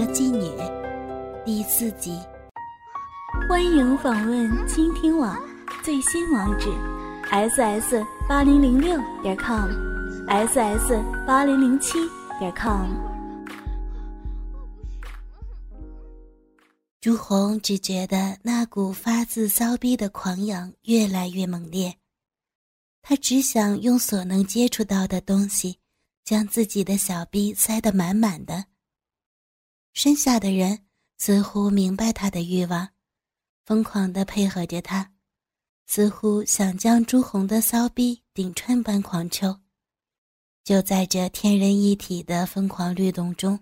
个妓女，第四集。欢迎访问倾听网最新网址：ss 八零零六点 com，ss 八零零七点 com。朱红只觉得那股发自骚逼的狂痒越来越猛烈，他只想用所能接触到的东西，将自己的小逼塞得满满的。身下的人似乎明白他的欲望，疯狂地配合着他，似乎想将朱红的骚逼顶穿般狂抽。就在这天人一体的疯狂律动中，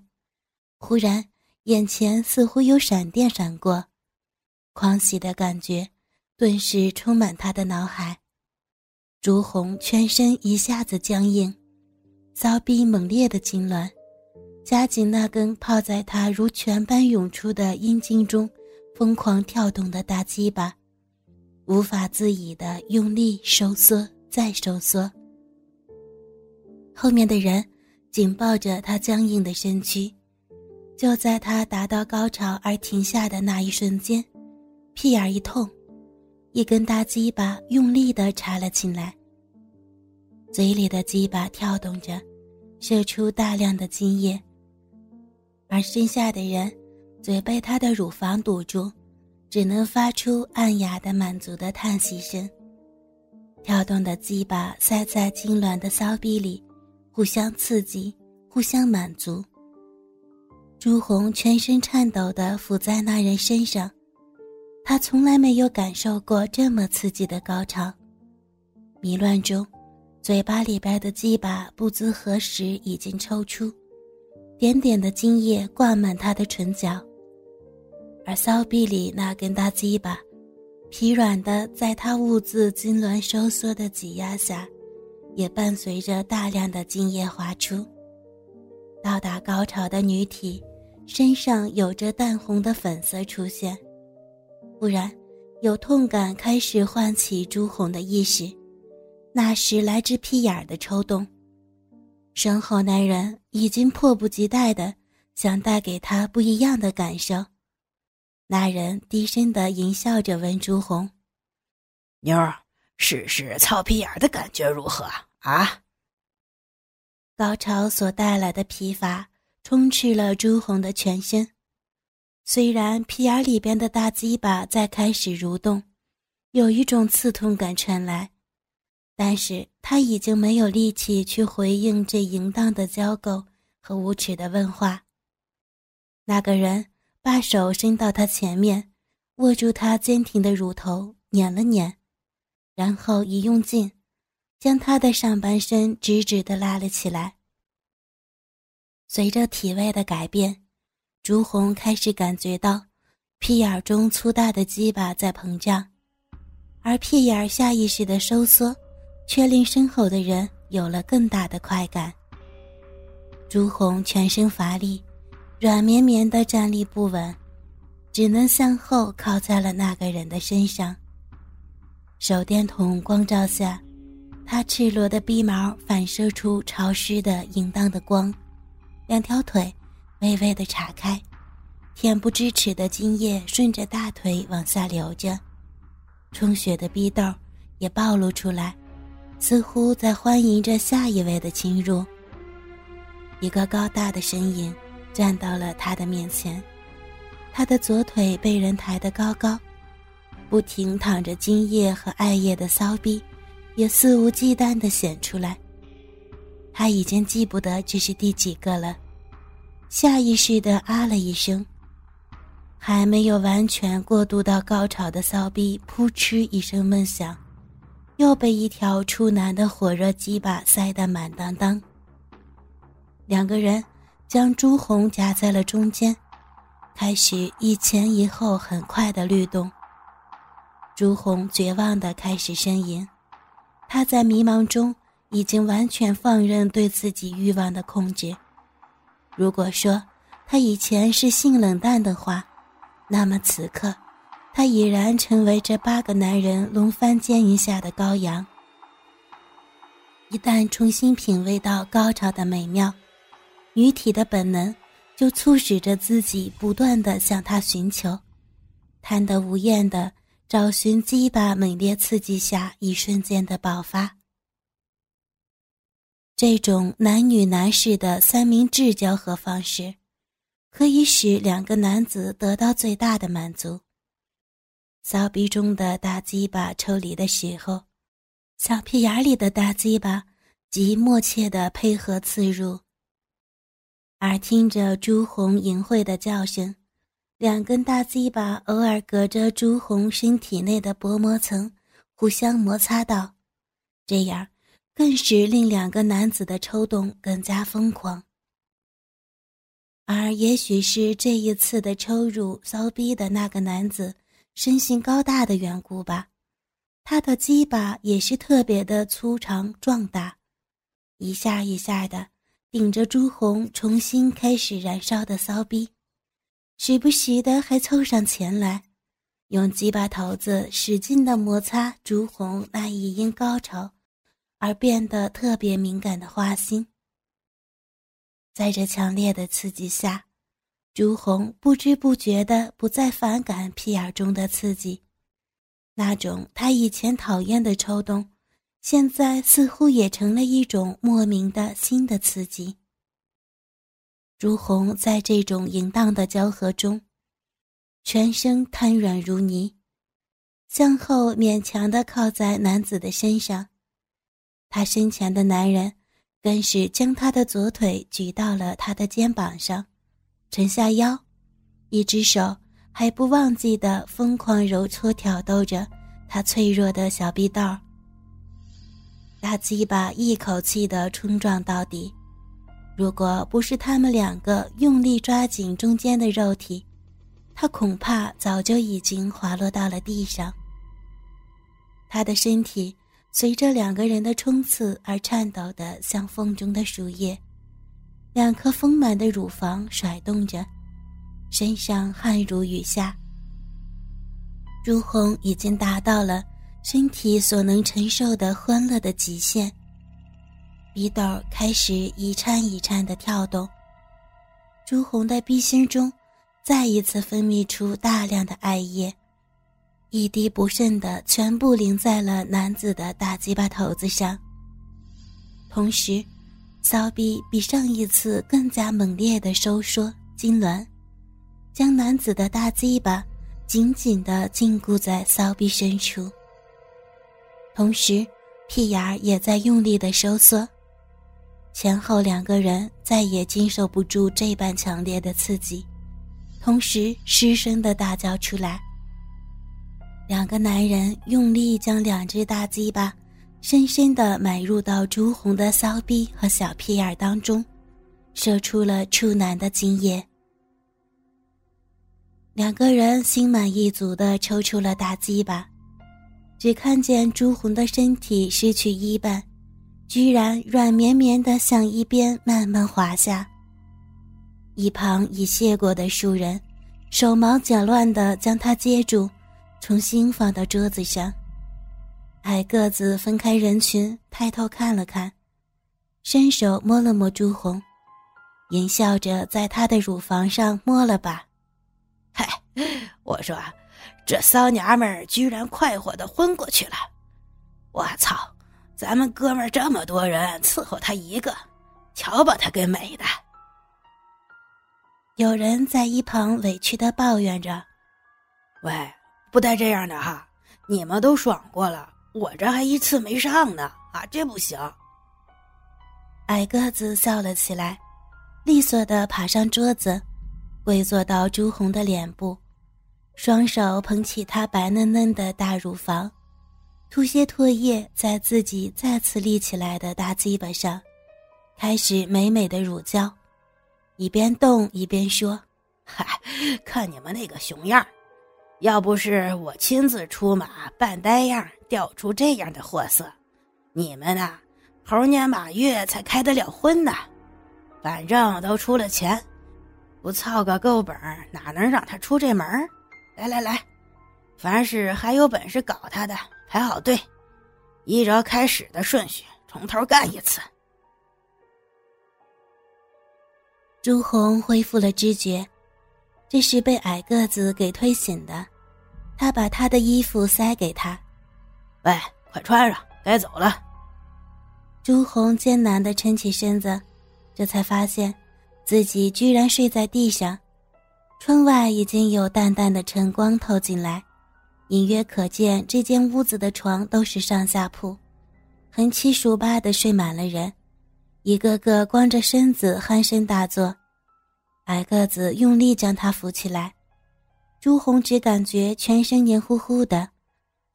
忽然眼前似乎有闪电闪过，狂喜的感觉顿时充满他的脑海。朱红全身一下子僵硬，骚逼猛烈的痉挛。夹紧那根泡在他如泉般涌出的阴茎中，疯狂跳动的大鸡巴，无法自已的用力收缩再收缩。后面的人紧抱着他僵硬的身躯，就在他达到高潮而停下的那一瞬间，屁眼一痛，一根大鸡巴用力的插了进来，嘴里的鸡巴跳动着，射出大量的精液。而身下的人，嘴被他的乳房堵住，只能发出暗哑的满足的叹息声。跳动的鸡巴塞在痉挛的骚逼里，互相刺激，互相满足。朱红全身颤抖地伏在那人身上，他从来没有感受过这么刺激的高潮。迷乱中，嘴巴里边的鸡巴不知何时已经抽出。点点的精液灌满他的唇角，而骚逼里那根大鸡巴，疲软的在他兀自痉挛收缩的挤压下，也伴随着大量的精液滑出。到达高潮的女体，身上有着淡红的粉色出现。忽然，有痛感开始唤起朱红的意识，那时来只屁眼的抽动。身后男人已经迫不及待的想带给他不一样的感受。那人低声的淫笑着问朱红：“妞儿，试试操皮眼的感觉如何啊？”高潮所带来的疲乏充斥了朱红的全身，虽然皮眼里边的大鸡巴在开始蠕动，有一种刺痛感传来。但是他已经没有力气去回应这淫荡的交媾和无耻的问话。那个人把手伸到他前面，握住他坚挺的乳头，捻了捻，然后一用劲，将他的上半身直直地拉了起来。随着体位的改变，朱红开始感觉到屁眼儿中粗大的鸡巴在膨胀，而屁眼下意识的收缩。却令身后的人有了更大的快感。朱红全身乏力，软绵绵的站立不稳，只能向后靠在了那个人的身上。手电筒光照下，他赤裸的鼻毛反射出潮湿的淫荡的光，两条腿微微的岔开，恬不知耻的精液顺着大腿往下流着，充血的逼豆也暴露出来。似乎在欢迎着下一位的侵入。一个高大的身影站到了他的面前，他的左腿被人抬得高高，不停淌着精液和艾叶的骚逼也肆无忌惮地显出来。他已经记不得这是第几个了，下意识地啊了一声，还没有完全过渡到高潮的骚逼扑哧一声闷响。又被一条处男的火热鸡巴塞得满当当。两个人将朱红夹在了中间，开始一前一后很快的律动。朱红绝望的开始呻吟，他在迷茫中已经完全放任对自己欲望的控制。如果说他以前是性冷淡的话，那么此刻。他已然成为这八个男人轮番奸淫下的羔羊。一旦重新品味到高潮的美妙，女体的本能就促使着自己不断的向他寻求，贪得无厌的找寻鸡巴猛烈刺激下一瞬间的爆发。这种男女男士的三明治交合方式，可以使两个男子得到最大的满足。骚逼中的大鸡巴抽离的时候，小屁眼里的大鸡巴极默契的配合刺入。耳听着朱红淫秽的叫声，两根大鸡巴偶尔隔着朱红身体内的薄膜层互相摩擦到，这样更是令两个男子的抽动更加疯狂。而也许是这一次的抽入骚逼的那个男子身形高大的缘故吧，他的鸡巴也是特别的粗长壮大，一下一下的。顶着朱红重新开始燃烧的骚逼，时不时的还凑上前来，用鸡巴头子使劲的摩擦朱红那已因高潮而变得特别敏感的花心。在这强烈的刺激下，朱红不知不觉的不再反感屁眼中的刺激，那种他以前讨厌的抽动。现在似乎也成了一种莫名的新的刺激。朱红在这种淫荡的交合中，全身瘫软如泥，向后勉强的靠在男子的身上。他身前的男人更是将他的左腿举到了他的肩膀上，沉下腰，一只手还不忘记的疯狂揉搓挑逗着他脆弱的小臂道。大鸡巴一口气的冲撞到底，如果不是他们两个用力抓紧中间的肉体，他恐怕早就已经滑落到了地上。他的身体随着两个人的冲刺而颤抖的像风中的树叶，两颗丰满的乳房甩动着，身上汗如雨下。朱红已经达到了。身体所能承受的欢乐的极限，鼻窦开始一颤一颤的跳动。朱红的鼻心中再一次分泌出大量的艾叶，一滴不剩的全部淋在了男子的大鸡巴头子上。同时，骚逼比上一次更加猛烈的收缩痉挛，将男子的大鸡巴紧紧地禁锢在骚逼深处。同时，屁眼儿也在用力的收缩，前后两个人再也经受不住这般强烈的刺激，同时失声的大叫出来。两个男人用力将两只大鸡巴深深的埋入到朱红的骚逼和小屁眼当中，射出了处男的精液。两个人心满意足的抽出了大鸡巴。只看见朱红的身体失去一半，居然软绵绵的向一边慢慢滑下。一旁已谢过的树人，手忙脚乱的将他接住，重新放到桌子上。矮个子分开人群，抬头看了看，伸手摸了摸朱红，淫笑着在他的乳房上摸了把。嗨，我说。这骚娘们居然快活的昏过去了！我操，咱们哥们这么多人伺候她一个，瞧把她给美的！有人在一旁委屈的抱怨着：“喂，不带这样的哈！你们都爽过了，我这还一次没上呢啊，这不行！”矮个子笑了起来，利索的爬上桌子，跪坐到朱红的脸部。双手捧起她白嫩嫩的大乳房，吐些唾液在自己再次立起来的大鸡巴上，开始美美的乳交，一边动一边说：“嗨，看你们那个熊样要不是我亲自出马扮呆样钓出这样的货色，你们呐，猴年马月才开得了荤呢。反正都出了钱，不操个够本哪能让他出这门？”来来来，凡是还有本事搞他的，排好队，依着开始的顺序从头干一次。朱红恢复了知觉，这是被矮个子给推醒的。他把他的衣服塞给他，喂，快穿上，该走了。朱红艰难的撑起身子，这才发现自己居然睡在地上。窗外已经有淡淡的晨光透进来，隐约可见这间屋子的床都是上下铺，横七竖八的睡满了人，一个个光着身子鼾声大作。矮个子用力将他扶起来，朱红只感觉全身黏糊糊的，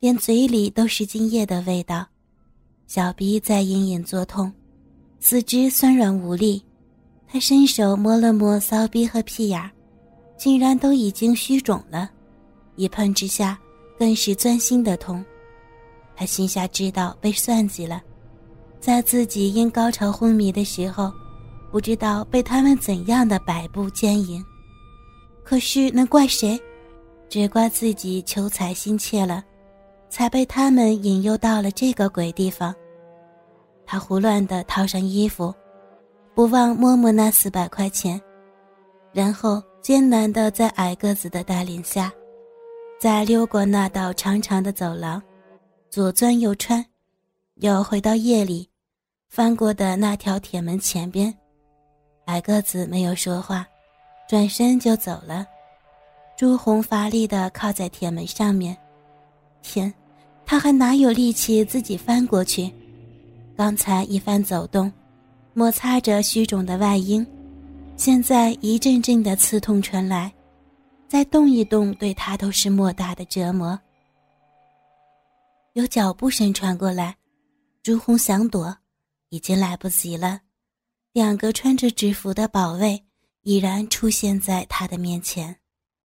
连嘴里都是精液的味道，小鼻在隐隐作痛，四肢酸软无力。他伸手摸了摸骚逼和屁眼。竟然都已经虚肿了，一碰之下更是钻心的痛。他心下知道被算计了，在自己因高潮昏迷的时候，不知道被他们怎样的摆布奸淫。可是能怪谁？只怪自己求财心切了，才被他们引诱到了这个鬼地方。他胡乱的套上衣服，不忘摸摸那四百块钱，然后。艰难地在矮个子的带领下，再溜过那道长长的走廊，左钻右穿，又回到夜里翻过的那条铁门前边。矮个子没有说话，转身就走了。朱红乏力地靠在铁门上面，天，他还哪有力气自己翻过去？刚才一番走动，摩擦着虚肿的外阴。现在一阵阵的刺痛传来，再动一动对他都是莫大的折磨。有脚步声传过来，朱红想躲，已经来不及了。两个穿着制服的保卫已然出现在他的面前。